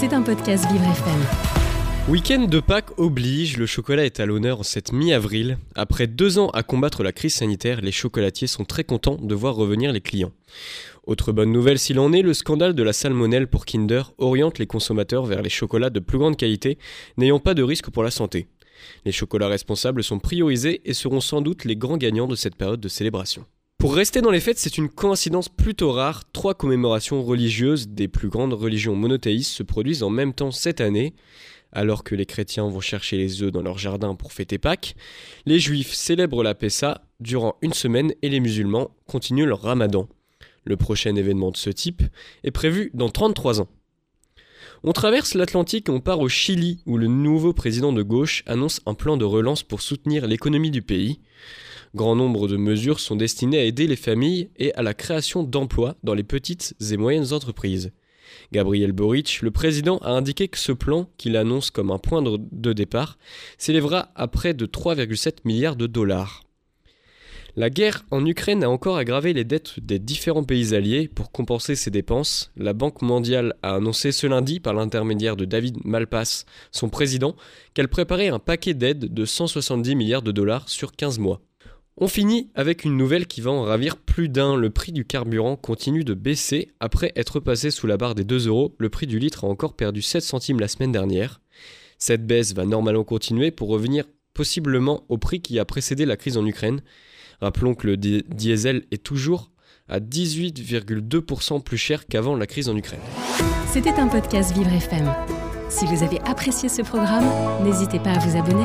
C'est un podcast Vivre FM. Week-end de Pâques oblige, le chocolat est à l'honneur en cette mi-avril. Après deux ans à combattre la crise sanitaire, les chocolatiers sont très contents de voir revenir les clients. Autre bonne nouvelle s'il en est, le scandale de la salmonelle pour Kinder oriente les consommateurs vers les chocolats de plus grande qualité, n'ayant pas de risque pour la santé. Les chocolats responsables sont priorisés et seront sans doute les grands gagnants de cette période de célébration. Pour rester dans les fêtes, c'est une coïncidence plutôt rare. Trois commémorations religieuses des plus grandes religions monothéistes se produisent en même temps cette année. Alors que les chrétiens vont chercher les œufs dans leur jardin pour fêter Pâques, les juifs célèbrent la Pessa durant une semaine et les musulmans continuent leur ramadan. Le prochain événement de ce type est prévu dans 33 ans. On traverse l'Atlantique et on part au Chili où le nouveau président de gauche annonce un plan de relance pour soutenir l'économie du pays. Grand nombre de mesures sont destinées à aider les familles et à la création d'emplois dans les petites et moyennes entreprises. Gabriel Boric, le président, a indiqué que ce plan, qu'il annonce comme un point de départ, s'élèvera à près de 3,7 milliards de dollars. La guerre en Ukraine a encore aggravé les dettes des différents pays alliés. Pour compenser ces dépenses, la Banque mondiale a annoncé ce lundi, par l'intermédiaire de David Malpass, son président, qu'elle préparait un paquet d'aides de 170 milliards de dollars sur 15 mois. On finit avec une nouvelle qui va en ravir plus d'un. Le prix du carburant continue de baisser. Après être passé sous la barre des 2 euros, le prix du litre a encore perdu 7 centimes la semaine dernière. Cette baisse va normalement continuer pour revenir possiblement au prix qui a précédé la crise en Ukraine. Rappelons que le diesel est toujours à 18,2% plus cher qu'avant la crise en Ukraine. C'était un podcast Vivre FM. Si vous avez apprécié ce programme, n'hésitez pas à vous abonner.